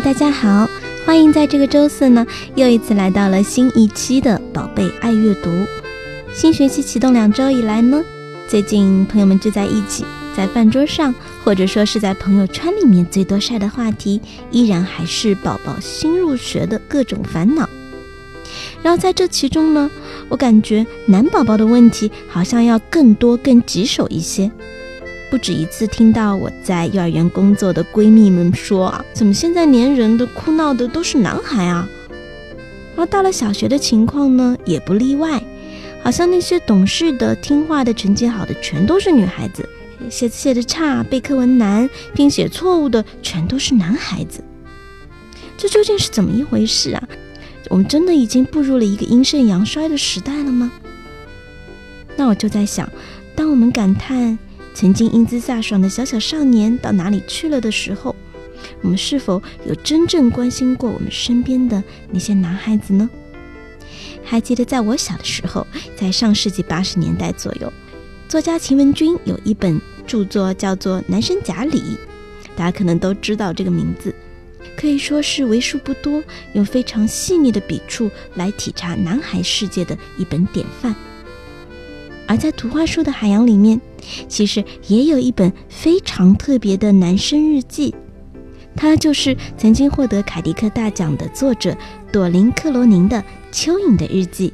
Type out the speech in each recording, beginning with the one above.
大家好，欢迎在这个周四呢，又一次来到了新一期的宝贝爱阅读。新学期启动两周以来呢，最近朋友们聚在一起，在饭桌上，或者说是在朋友圈里面，最多晒的话题，依然还是宝宝新入学的各种烦恼。然后在这其中呢，我感觉男宝宝的问题好像要更多、更棘手一些。不止一次听到我在幼儿园工作的闺蜜们说啊，怎么现在连人的哭闹的都是男孩啊？而到了小学的情况呢，也不例外，好像那些懂事的、听话的、成绩好的全都是女孩子，写字写的差、背课文难、拼写错误的全都是男孩子。这究竟是怎么一回事啊？我们真的已经步入了一个阴盛阳衰的时代了吗？那我就在想，当我们感叹。曾经英姿飒爽的小小少年到哪里去了的时候，我们是否有真正关心过我们身边的那些男孩子呢？还记得在我小的时候，在上世纪八十年代左右，作家秦文君有一本著作叫做《男生甲里》，大家可能都知道这个名字，可以说是为数不多用非常细腻的笔触来体察男孩世界的一本典范。而在图画书的海洋里面，其实也有一本非常特别的男生日记，它就是曾经获得凯迪克大奖的作者朵琳·克罗宁的《蚯蚓的日记》。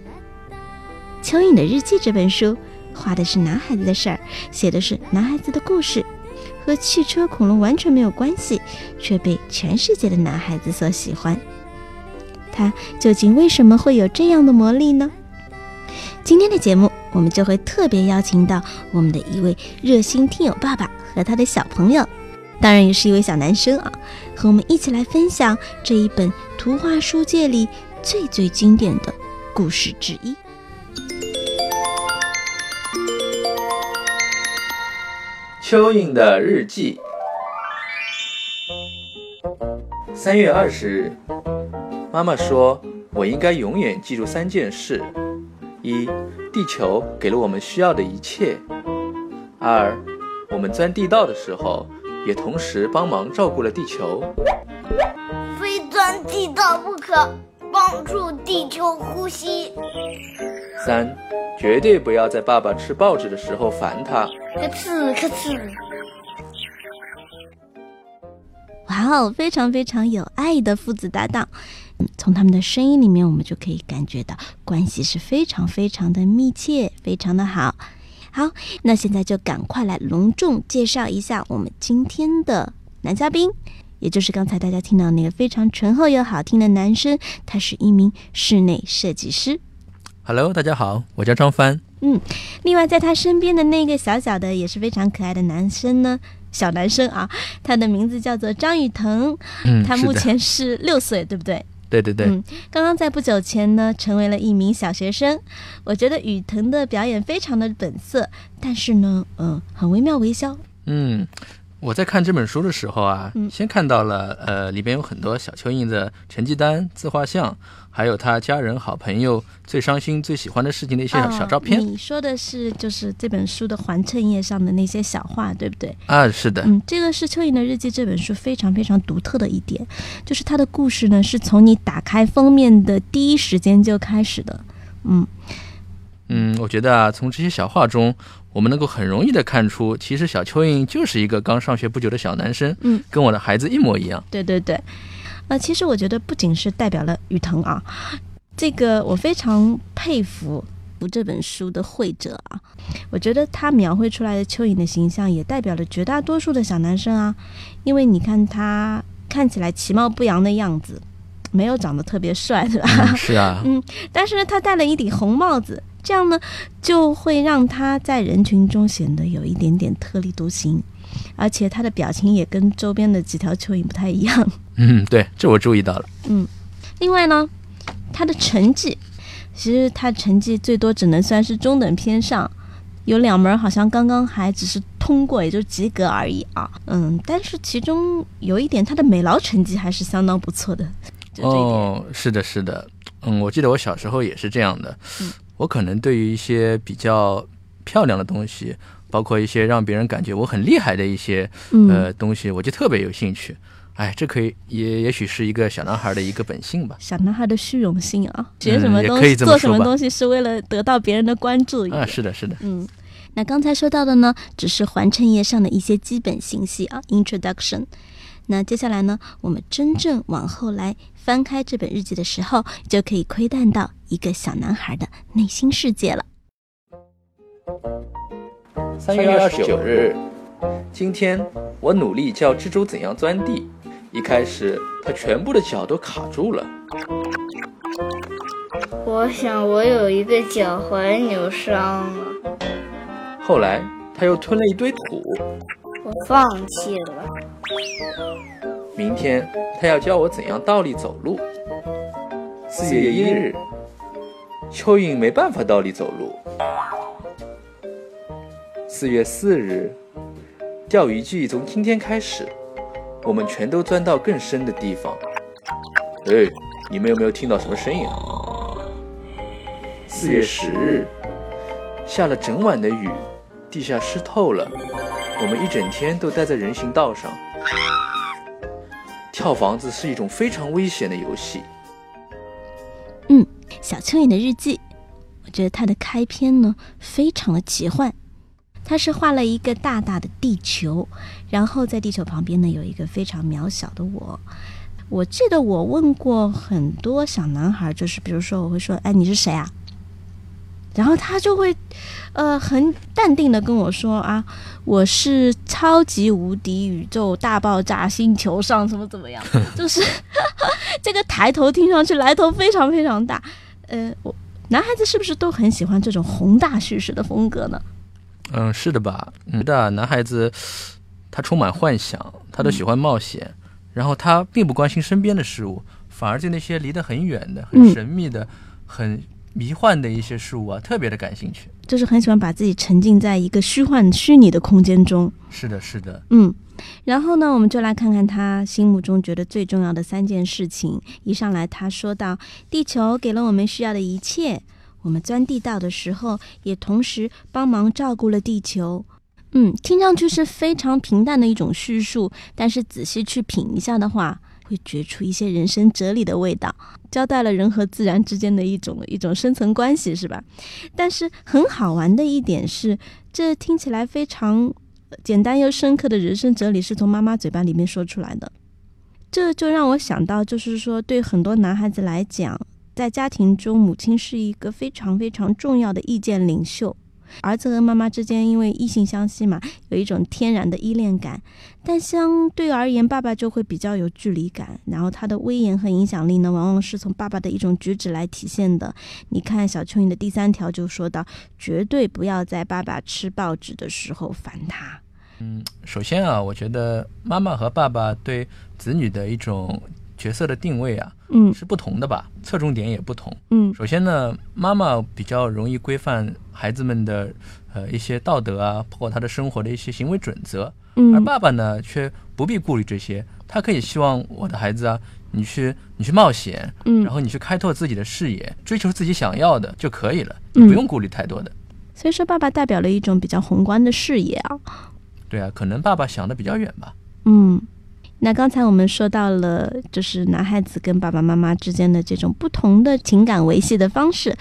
《蚯蚓的日记》这本书画的是男孩子的事儿，写的是男孩子的故事，和汽车、恐龙完全没有关系，却被全世界的男孩子所喜欢。它究竟为什么会有这样的魔力呢？今天的节目。我们就会特别邀请到我们的一位热心听友爸爸和他的小朋友，当然也是一位小男生啊，和我们一起来分享这一本图画书界里最最经典的故事之一——蚯蚓的日记。三月二十日，妈妈说我应该永远记住三件事：一。地球给了我们需要的一切。二，我们钻地道的时候，也同时帮忙照顾了地球。非钻地道不可，帮助地球呼吸。三，绝对不要在爸爸吃报纸的时候烦他。咔哧咔哧。哇哦，非常非常有爱的父子搭档。从他们的声音里面，我们就可以感觉到关系是非常非常的密切，非常的好。好，那现在就赶快来隆重介绍一下我们今天的男嘉宾，也就是刚才大家听到那个非常醇厚又好听的男生，他是一名室内设计师。Hello，大家好，我叫张帆。嗯，另外在他身边的那个小小的也是非常可爱的男生呢，小男生啊，他的名字叫做张雨腾。嗯，他目前是六岁，对不对？对对对，嗯，刚刚在不久前呢，成为了一名小学生。我觉得雨腾的表演非常的本色，但是呢，嗯，很惟妙惟肖。嗯。我在看这本书的时候啊，先看到了呃，里边有很多小蚯蚓的成绩单、自画像，还有他家人、好朋友最伤心、最喜欢的事情的一些小小照片。你说的是就是这本书的环衬页上的那些小画，对不对？啊，是的。嗯，这个是《蚯蚓的日记》这本书非常非常独特的一点，就是它的故事呢是从你打开封面的第一时间就开始的。嗯嗯，我觉得啊，从这些小画中。我们能够很容易的看出，其实小蚯蚓就是一个刚上学不久的小男生，嗯，跟我的孩子一模一样。对对对，呃，其实我觉得不仅是代表了雨腾啊，这个我非常佩服这本书的绘者啊，我觉得他描绘出来的蚯蚓的形象也代表了绝大多数的小男生啊，因为你看他看起来其貌不扬的样子，没有长得特别帅，对吧？是啊，嗯，但是呢，他戴了一顶红帽子。这样呢就会让他在人群中显得有一点点特立独行，而且他的表情也跟周边的几条蚯蚓不太一样。嗯，对，这我注意到了。嗯，另外呢，他的成绩其实他成绩最多只能算是中等偏上，有两门好像刚刚还只是通过，也就及格而已啊。嗯，但是其中有一点，他的美劳成绩还是相当不错的。哦，是的，是的。嗯，我记得我小时候也是这样的。嗯，我可能对于一些比较漂亮的东西，包括一些让别人感觉我很厉害的一些呃东西，我就特别有兴趣。哎，这可以也也许是一个小男孩的一个本性吧。小男孩的虚荣心啊，学什么东西、做什么东西是为了得到别人的关注。啊，是的，是的。嗯，那刚才说到的呢，只是环衬页上的一些基本信息啊，introduction。那接下来呢，我们真正往后来翻开这本日记的时候，就可以窥探到一个小男孩的内心世界了。三月二十九日，今天我努力教蜘蛛怎样钻地。一开始，它全部的脚都卡住了。我想我有一个脚踝扭伤了。后来，它又吞了一堆土。我放弃了。明天，他要教我怎样倒立走路。四月一日，蚯蚓没办法倒立走路。四月四日，钓鱼季从今天开始。我们全都钻到更深的地方。哎，你们有没有听到什么声音？四月十日，下了整晚的雨，地下湿透了。我们一整天都待在人行道上。跳房子是一种非常危险的游戏。嗯，小蚯蚓的日记，我觉得它的开篇呢，非常的奇幻。他是画了一个大大的地球，然后在地球旁边呢有一个非常渺小的我。我记得我问过很多小男孩，就是比如说我会说：“哎，你是谁啊？”然后他就会，呃，很淡定的跟我说：“啊，我是超级无敌宇宙大爆炸星球上怎么怎么样。”就是 这个抬头听上去来头非常非常大。呃，我男孩子是不是都很喜欢这种宏大叙事的风格呢？嗯，是的吧？觉得男孩子他充满幻想，他都喜欢冒险，然后他并不关心身边的事物，反而对那些离得很远的、很神秘的、很迷幻的一些事物啊，特别的感兴趣。就是很喜欢把自己沉浸在一个虚幻、虚拟的空间中。是的，是的。嗯，然后呢，我们就来看看他心目中觉得最重要的三件事情。一上来，他说到：“地球给了我们需要的一切。”我们钻地道的时候，也同时帮忙照顾了地球。嗯，听上去是非常平淡的一种叙述，但是仔细去品一下的话，会觉出一些人生哲理的味道，交代了人和自然之间的一种一种深层关系，是吧？但是很好玩的一点是，这听起来非常简单又深刻的人生哲理是从妈妈嘴巴里面说出来的，这就让我想到，就是说对很多男孩子来讲。在家庭中，母亲是一个非常非常重要的意见领袖。儿子和妈妈之间因为异性相吸嘛，有一种天然的依恋感。但相对而言，爸爸就会比较有距离感。然后他的威严和影响力呢，往往是从爸爸的一种举止来体现的。你看小蚯蚓的第三条就说到：绝对不要在爸爸吃报纸的时候烦他。嗯，首先啊，我觉得妈妈和爸爸对子女的一种。角色的定位啊，嗯，是不同的吧，侧重点也不同。嗯，首先呢，妈妈比较容易规范孩子们的呃一些道德啊，包括他的生活的一些行为准则。嗯，而爸爸呢，却不必顾虑这些，他可以希望我的孩子啊，你去你去冒险，嗯，然后你去开拓自己的视野，追求自己想要的就可以了，你不用顾虑太多的。所以说，爸爸代表了一种比较宏观的视野啊。对啊，可能爸爸想的比较远吧。嗯。那刚才我们说到了，就是男孩子跟爸爸妈妈之间的这种不同的情感维系的方式。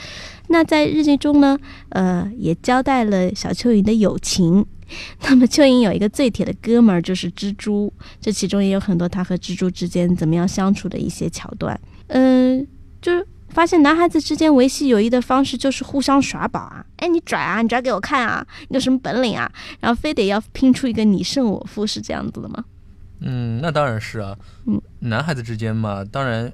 那在日记中呢，呃，也交代了小蚯蚓的友情。那么蚯蚓有一个最铁的哥们儿就是蜘蛛，这其中也有很多他和蜘蛛之间怎么样相处的一些桥段。嗯，就是发现男孩子之间维系友谊的方式就是互相耍宝啊，哎，你拽啊，你拽给我看啊，你有什么本领啊？然后非得要拼出一个你胜我负，是这样子的吗？嗯，那当然是啊。嗯，男孩子之间嘛，当然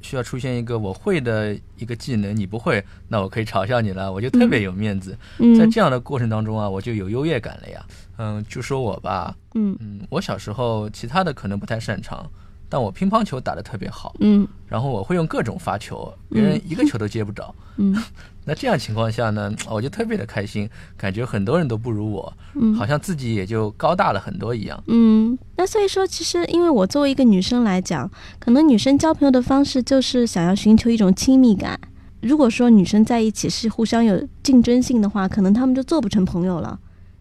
需要出现一个我会的一个技能，你不会，那我可以嘲笑你了，我就特别有面子。嗯在这样的过程当中啊，我就有优越感了呀。嗯，就说我吧，嗯嗯，我小时候其他的可能不太擅长，但我乒乓球打得特别好，嗯然后我会用各种发球，别人一个球都接不着。嗯 那这样情况下呢，我就特别的开心，感觉很多人都不如我，嗯好像自己也就高大了很多一样。嗯，那所以说，其实因为我作为一个女生来讲，可能女生交朋友的方式就是想要寻求一种亲密感。如果说女生在一起是互相有竞争性的话，可能她们就做不成朋友了，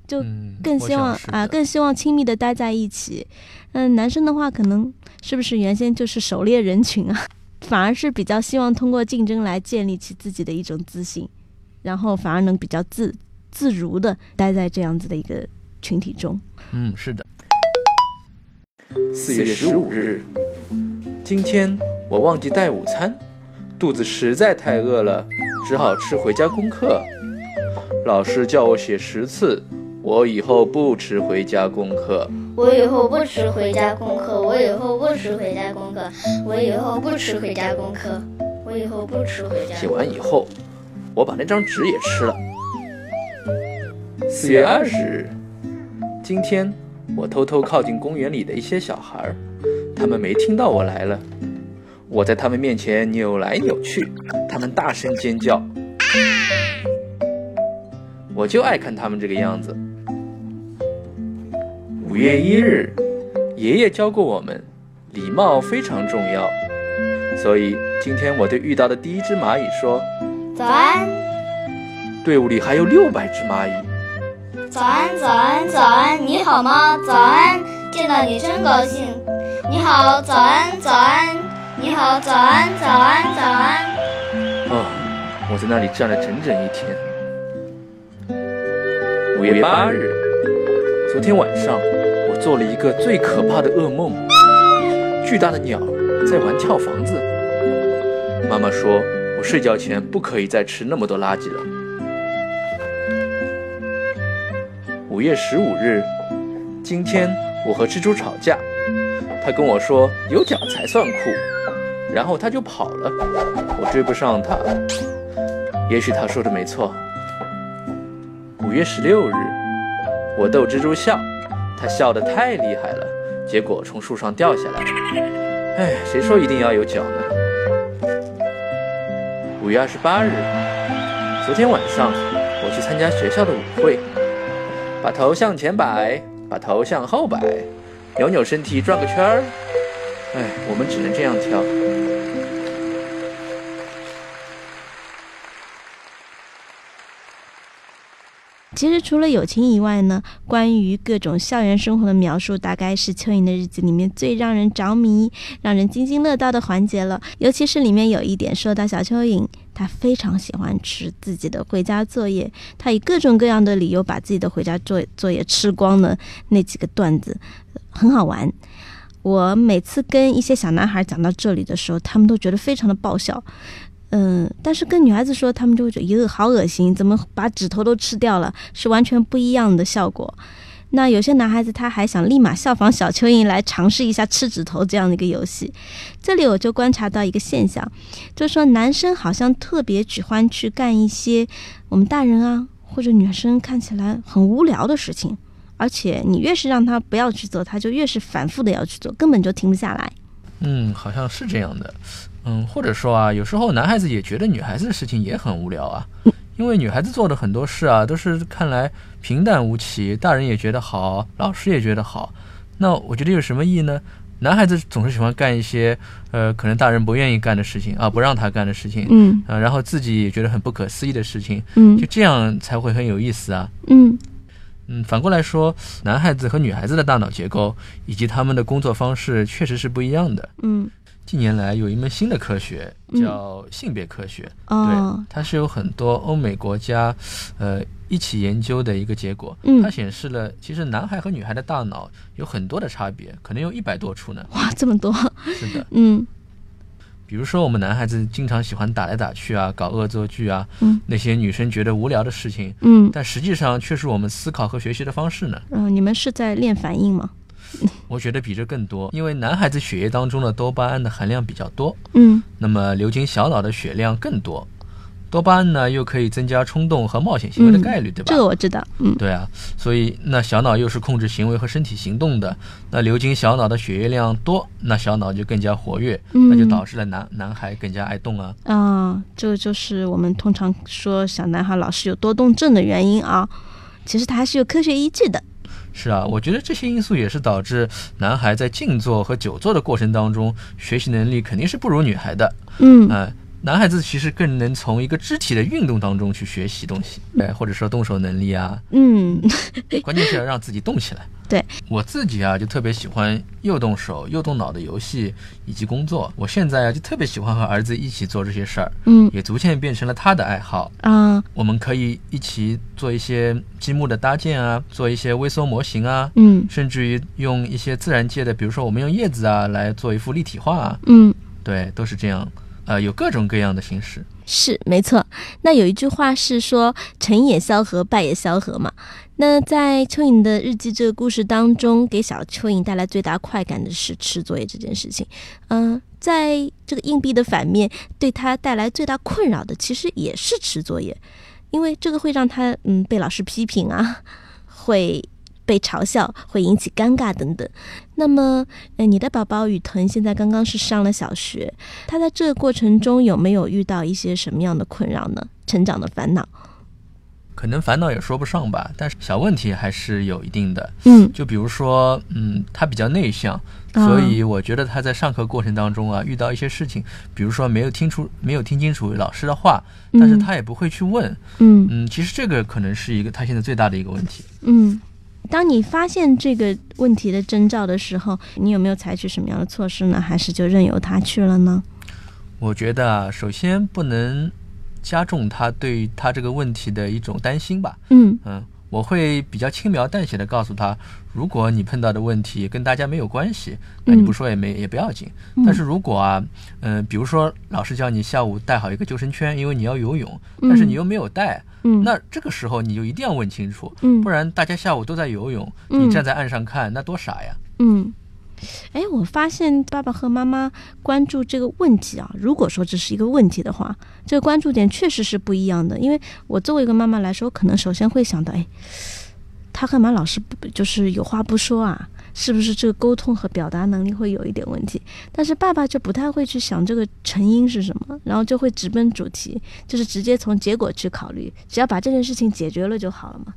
就嗯，更希望啊，更希望亲密的待在一起。嗯，男生的话，可能是不是原先就是狩猎人群啊，反而是比较希望通过竞争来建立起自己的一种自信，然后反而能比较自自如的待在这样子的一个群体中。嗯，是的。四月十五日，今天我忘记带午餐，肚子实在太饿了，只好吃回家功课。老师叫我写十次，我以后不吃回家功课。我以后不吃回家功课，我以后不吃回家功课，我以后不吃回家功课，我以后不吃回家。写完以后，我把那张纸也吃了。四月二十日，今天我偷偷靠近公园里的一些小孩儿，他们没听到我来了。我在他们面前扭来扭去，他们大声尖叫。我就爱看他们这个样子。五月一日，爷爷教过我们，礼貌非常重要。所以今天我对遇到的第一只蚂蚁说早安，：“队伍里还有六百只蚂蚁。早安，早安，早安，你好吗？早安，见到你真高兴。你好，早安，早安，你好，早安，早安，早安。”哦，我在那里站了整整一天。五月八日，昨天晚上我做了一个最可怕的噩梦，巨大的鸟在玩跳房子。妈妈说我睡觉前不可以再吃那么多垃圾了。五月十五日，今天我和蜘蛛吵架，他跟我说有脚才算酷，然后他就跑了，我追不上他。也许他说的没错。五月十六日，我逗蜘蛛笑，它笑得太厉害了，结果从树上掉下来。哎，谁说一定要有脚呢？五月二十八日，昨天晚上我去参加学校的舞会，把头向前摆，把头向后摆，扭扭身体转个圈儿。哎，我们只能这样跳。其实除了友情以外呢，关于各种校园生活的描述，大概是《蚯蚓的日子》里面最让人着迷、让人津津乐道的环节了。尤其是里面有一点说到小蚯蚓，他非常喜欢吃自己的回家作业，他以各种各样的理由把自己的回家作作业吃光的那几个段子，很好玩。我每次跟一些小男孩讲到这里的时候，他们都觉得非常的爆笑。嗯，但是跟女孩子说，他们就会觉得，哟，好恶心，怎么把指头都吃掉了？是完全不一样的效果。那有些男孩子他还想立马效仿小蚯蚓来尝试一下吃指头这样的一个游戏。这里我就观察到一个现象，就是说男生好像特别喜欢去干一些我们大人啊或者女生看起来很无聊的事情，而且你越是让他不要去做，他就越是反复的要去做，根本就停不下来。嗯，好像是这样的。嗯，或者说啊，有时候男孩子也觉得女孩子的事情也很无聊啊，因为女孩子做的很多事啊，都是看来平淡无奇，大人也觉得好，老师也觉得好。那我觉得有什么意义呢？男孩子总是喜欢干一些呃，可能大人不愿意干的事情啊，不让他干的事情，嗯啊，然后自己也觉得很不可思议的事情，嗯就这样才会很有意思啊。嗯嗯，反过来说，男孩子和女孩子的大脑结构以及他们的工作方式确实是不一样的。嗯近年来有一门新的科学嗯叫性别科学，哦对，它是有很多欧美国家，呃，一起研究的一个结果。嗯它显示了其实男孩和女孩的大脑有很多的差别，可能有一百多处呢。哇，这么多，是的，嗯比如说我们男孩子经常喜欢打来打去啊，搞恶作剧啊，嗯那些女生觉得无聊的事情，嗯但实际上却是我们思考和学习的方式呢。嗯、你们是在练反应吗？我觉得比这更多，因为男孩子血液当中的多巴胺的含量比较多，嗯那么流经小脑的血量更多。多巴胺呢，又可以增加冲动和冒险行为的概率，对吧？这个我知道，嗯对啊，所以那小脑又是控制行为和身体行动的，那流经小脑的血液量多，那小脑就更加活跃，嗯那就导致了男男孩更加爱动啊。啊，这个就是我们通常说小男孩老是有多动症的原因啊。其实它还是有科学依据的。是啊，我觉得这些因素也是导致男孩在静坐和久坐的过程当中，学习能力肯定是不如女孩的。嗯呃，男孩子其实更能从一个肢体的运动当中去学习东西，对，或者说动手能力啊，嗯 关键是要让自己动起来。对我自己啊，就特别喜欢又动手又动脑的游戏以及工作。我现在啊，就特别喜欢和儿子一起做这些事儿，嗯也逐渐变成了他的爱好。啊我们可以一起做一些积木的搭建啊，做一些微缩模型啊，嗯甚至于用一些自然界的，比如说我们用叶子啊来做一幅立体画啊，嗯，对，都是这样。呃，有各种各样的形式。是没错。那有一句话是说“成也萧何，败也萧何”嘛。那在蚯蚓的日记这个故事当中，给小蚯蚓带来最大快感的是吃作业这件事情。嗯、在这个硬币的反面，对他带来最大困扰的其实也是吃作业，因为这个会让他嗯被老师批评啊，会被嘲笑，会引起尴尬等等。那么，呃，你的宝宝雨腾现在刚刚是上了小学，他在这个过程中有没有遇到一些什么样的困扰呢？成长的烦恼？可能烦恼也说不上吧，但是小问题还是有一定的。嗯就比如说，嗯，他比较内向，啊所以我觉得他在上课过程当中啊，遇到一些事情，比如说没有听出、没有听清楚老师的话，但是他也不会去问。嗯嗯，其实这个可能是一个他现在最大的一个问题。嗯。当你发现这个问题的征兆的时候，你有没有采取什么样的措施呢？还是就任由他去了呢？我觉得，首先不能加重他对他这个问题的一种担心吧。嗯嗯，我会比较轻描淡写的告诉他，如果你碰到的问题跟大家没有关系，那你不说也没、也不要紧。但是如果啊，嗯、比如说老师叫你下午带好一个救生圈，因为你要游泳，但是你又没有带，嗯，那这个时候你就一定要问清楚，嗯。不然大家下午都在游泳，嗯。你站在岸上看，那多傻呀！嗯，哎，我发现爸爸和妈妈关注这个问题啊，如果说这是一个问题的话，这个关注点确实是不一样的。因为我作为一个妈妈来说，可能首先会想到，哎，他和马老是不就是有话不说啊？是不是这个沟通和表达能力会有一点问题？但是爸爸就不太会去想这个成因是什么，然后就会直奔主题，就是直接从结果去考虑，只要把这件事情解决了就好了嘛。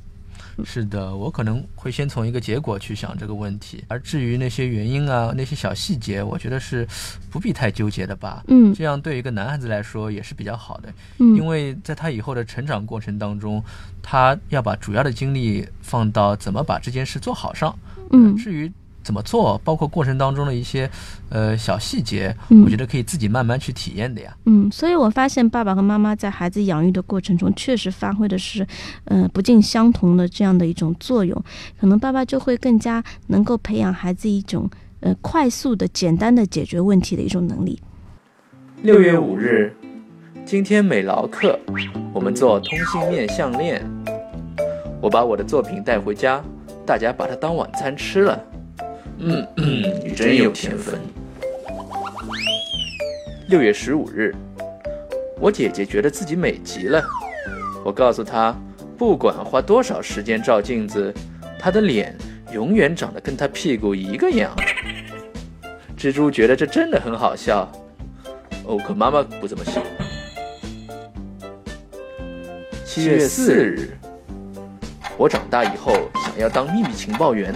是的，我可能会先从一个结果去想这个问题，而至于那些原因啊、那些小细节，我觉得是不必太纠结的吧。嗯这样对一个男孩子来说也是比较好的，嗯因为在他以后的成长过程当中，他要把主要的精力放到怎么把这件事做好上。嗯呃至于怎么做，包括过程当中的一些呃小细节，嗯我觉得可以自己慢慢去体验的呀。嗯，所以我发现爸爸和妈妈在孩子养育的过程中，确实发挥的是，呃，不尽相同的这样的一种作用。可能爸爸就会更加能够培养孩子一种，呃，快速的、简单的解决问题的一种能力。六月五日，今天美劳课，我们做通心面项链。我把我的作品带回家，大家把它当晚餐吃了。嗯嗯，你真有天分。六月十五日，我姐姐觉得自己美极了。我告诉她，不管花多少时间照镜子，她的脸永远长得跟她屁股一个样。蜘蛛觉得这真的很好笑。哦，可妈妈不这么想。七月四日，我长大以后想要当秘密情报员。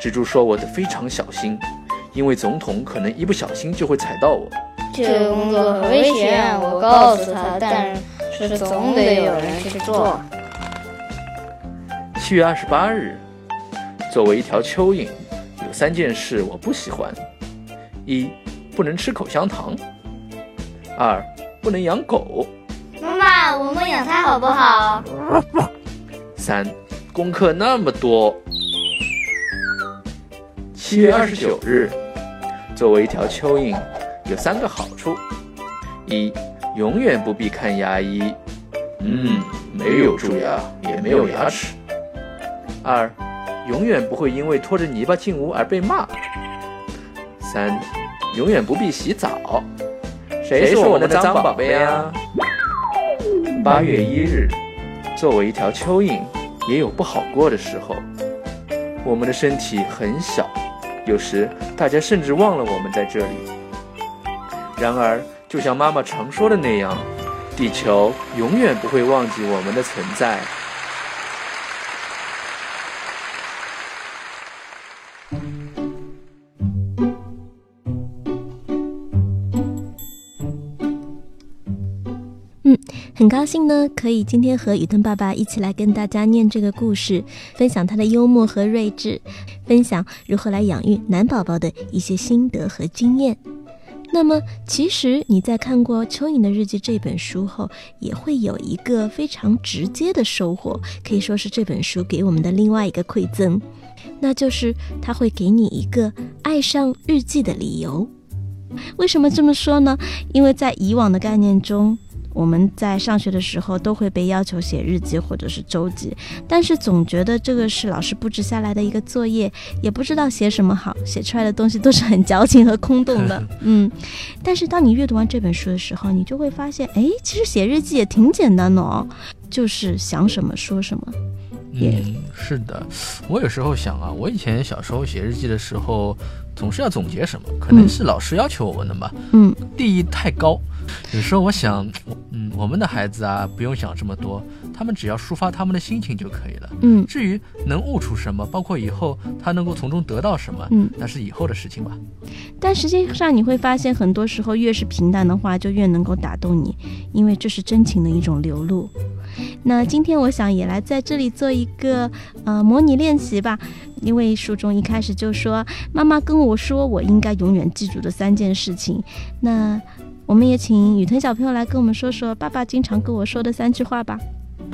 蜘蛛说我得非常小心，因为总统可能一不小心就会踩到我。这个工作很危险，我告诉他，但是总得有人去做。七月二十八日，作为一条蚯蚓，有三件事我不喜欢：一，不能吃口香糖；二，不能养狗；妈妈，我们养它好不好？三，功课那么多。七月二十九日，作为一条蚯蚓，有三个好处：一，永远不必看牙医，嗯，没有蛀牙，也没有牙齿；二，永远不会因为拖着泥巴进屋而被骂。三，永远不必洗澡。谁是我们的脏宝贝啊？八月一日，作为一条蚯蚓，也有不好过的时候。我们的身体很小，有时大家甚至忘了我们在这里。然而，就像妈妈常说的那样，地球永远不会忘记我们的存在。很高兴呢，可以今天和雨顿爸爸一起来跟大家念这个故事，分享他的幽默和睿智，分享如何来养育男宝宝的一些心得和经验。那么，其实你在看过《蚯蚓的日记》这本书后，也会有一个非常直接的收获，可以说是这本书给我们的另外一个馈赠，那就是它会给你一个爱上日记的理由。为什么这么说呢？因为在以往的概念中。我们在上学的时候都会被要求写日记或者是周记，但是总觉得这个是老师布置下来的一个作业，也不知道写什么好，写出来的东西都是很矫情和空洞的。嗯，但是当你阅读完这本书的时候，你就会发现，哎，其实写日记也挺简单的哦，就是想什么说什么。嗯，是的，我有时候想啊，我以前小时候写日记的时候，总是要总结什么，可能是老师要求我们的吧。嗯，第一太高。有时候我想，嗯，我们的孩子啊，不用想这么多，他们只要抒发他们的心情就可以了。嗯，至于能悟出什么，包括以后他能够从中得到什么，嗯，那是以后的事情吧。但实际上你会发现，很多时候越是平淡的话，就越能够打动你，因为这是真情的一种流露。那今天我想也来在这里做一个呃模拟练习吧，因为书中一开始就说妈妈跟我说我应该永远记住的三件事情，那。我们也请雨腾小朋友来跟我们说说爸爸经常跟我说的三句话吧。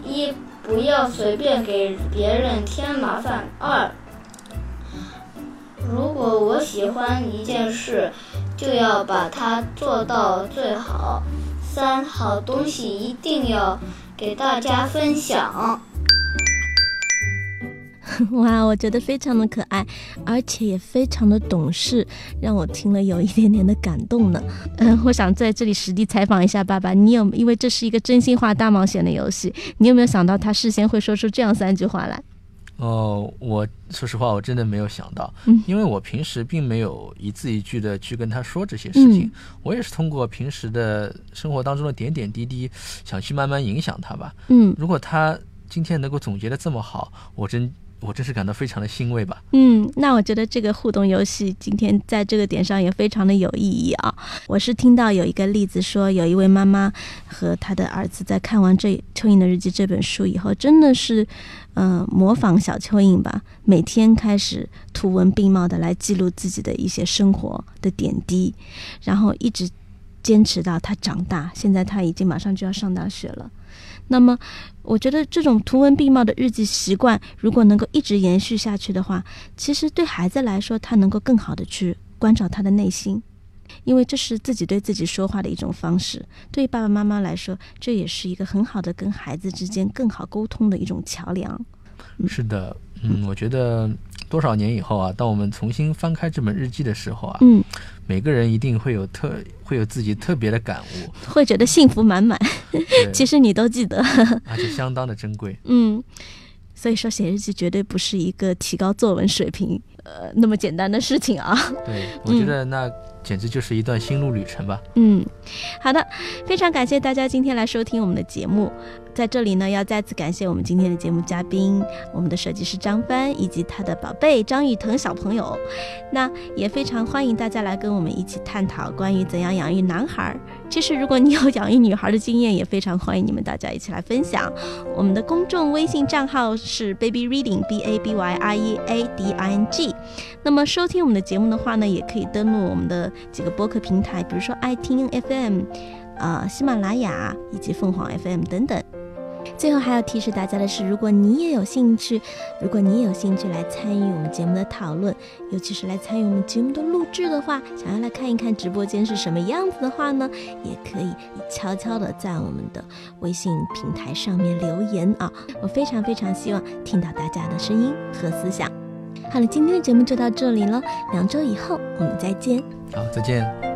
一，不要随便给别人添麻烦。二，如果我喜欢一件事，就要把它做到最好。三，好东西一定要给大家分享。哇，我觉得非常的可爱，而且也非常的懂事，让我听了有一点点的感动呢。嗯，我想在这里实地采访一下爸爸，你有因为这是一个真心话大冒险的游戏，你有没有想到他事先会说出这样三句话来？哦，我说实话，我真的没有想到，因为我平时并没有一字一句的去跟他说这些事情，我也是通过平时的生活当中的点点滴滴，想去慢慢影响他吧。嗯，如果他今天能够总结的这么好，我真。我真是感到非常的欣慰吧。嗯，那我觉得这个互动游戏今天在这个点上也非常的有意义啊。我是听到有一个例子说，有一位妈妈和她的儿子在看完这《蚯蚓的日记》这本书以后，真的是，嗯，模仿小蚯蚓吧，每天开始图文并茂的来记录自己的一些生活的点滴，然后一直坚持到他长大。现在他已经马上就要上大学了。那么，我觉得这种图文并茂的日记习惯，如果能够一直延续下去的话，其实对孩子来说，他能够更好的去关照他的内心，因为这是自己对自己说话的一种方式。对于爸爸妈妈来说，这也是一个很好的跟孩子之间更好沟通的一种桥梁。是的，嗯，我觉得多少年以后啊，当我们重新翻开这本日记的时候啊，嗯，每个人一定会有特会有自己特别的感悟，会觉得幸福满满。其实你都记得，而且相当的珍贵。嗯，所以说写日记绝对不是一个提高作文水平呃那么简单的事情啊。对，我觉得那。简直就是一段心路旅程吧。嗯，好的，非常感谢大家今天来收听我们的节目。在这里呢，要再次感谢我们今天的节目嘉宾，我们的设计师张帆以及他的宝贝张雨腾小朋友。那也非常欢迎大家来跟我们一起探讨关于怎样养育男孩。其实，如果你有养育女孩的经验，也非常欢迎你们大家一起来分享。我们的公众微信账号是 baby reading b a b y r e a d i n g。那么收听我们的节目的话呢，也可以登录我们的几个播客平台，比如说爱听 FM、啊喜马拉雅以及凤凰 FM 等等。最后还要提示大家的是，如果你也有兴趣，如果你也有兴趣来参与我们节目的讨论，尤其是来参与我们节目的录制的话，想要来看一看直播间是什么样子的话呢，也可以悄悄的在我们的微信平台上面留言啊！我非常非常希望听到大家的声音和思想。好了，今天的节目就到这里了，两周以后我们再见。好，再见。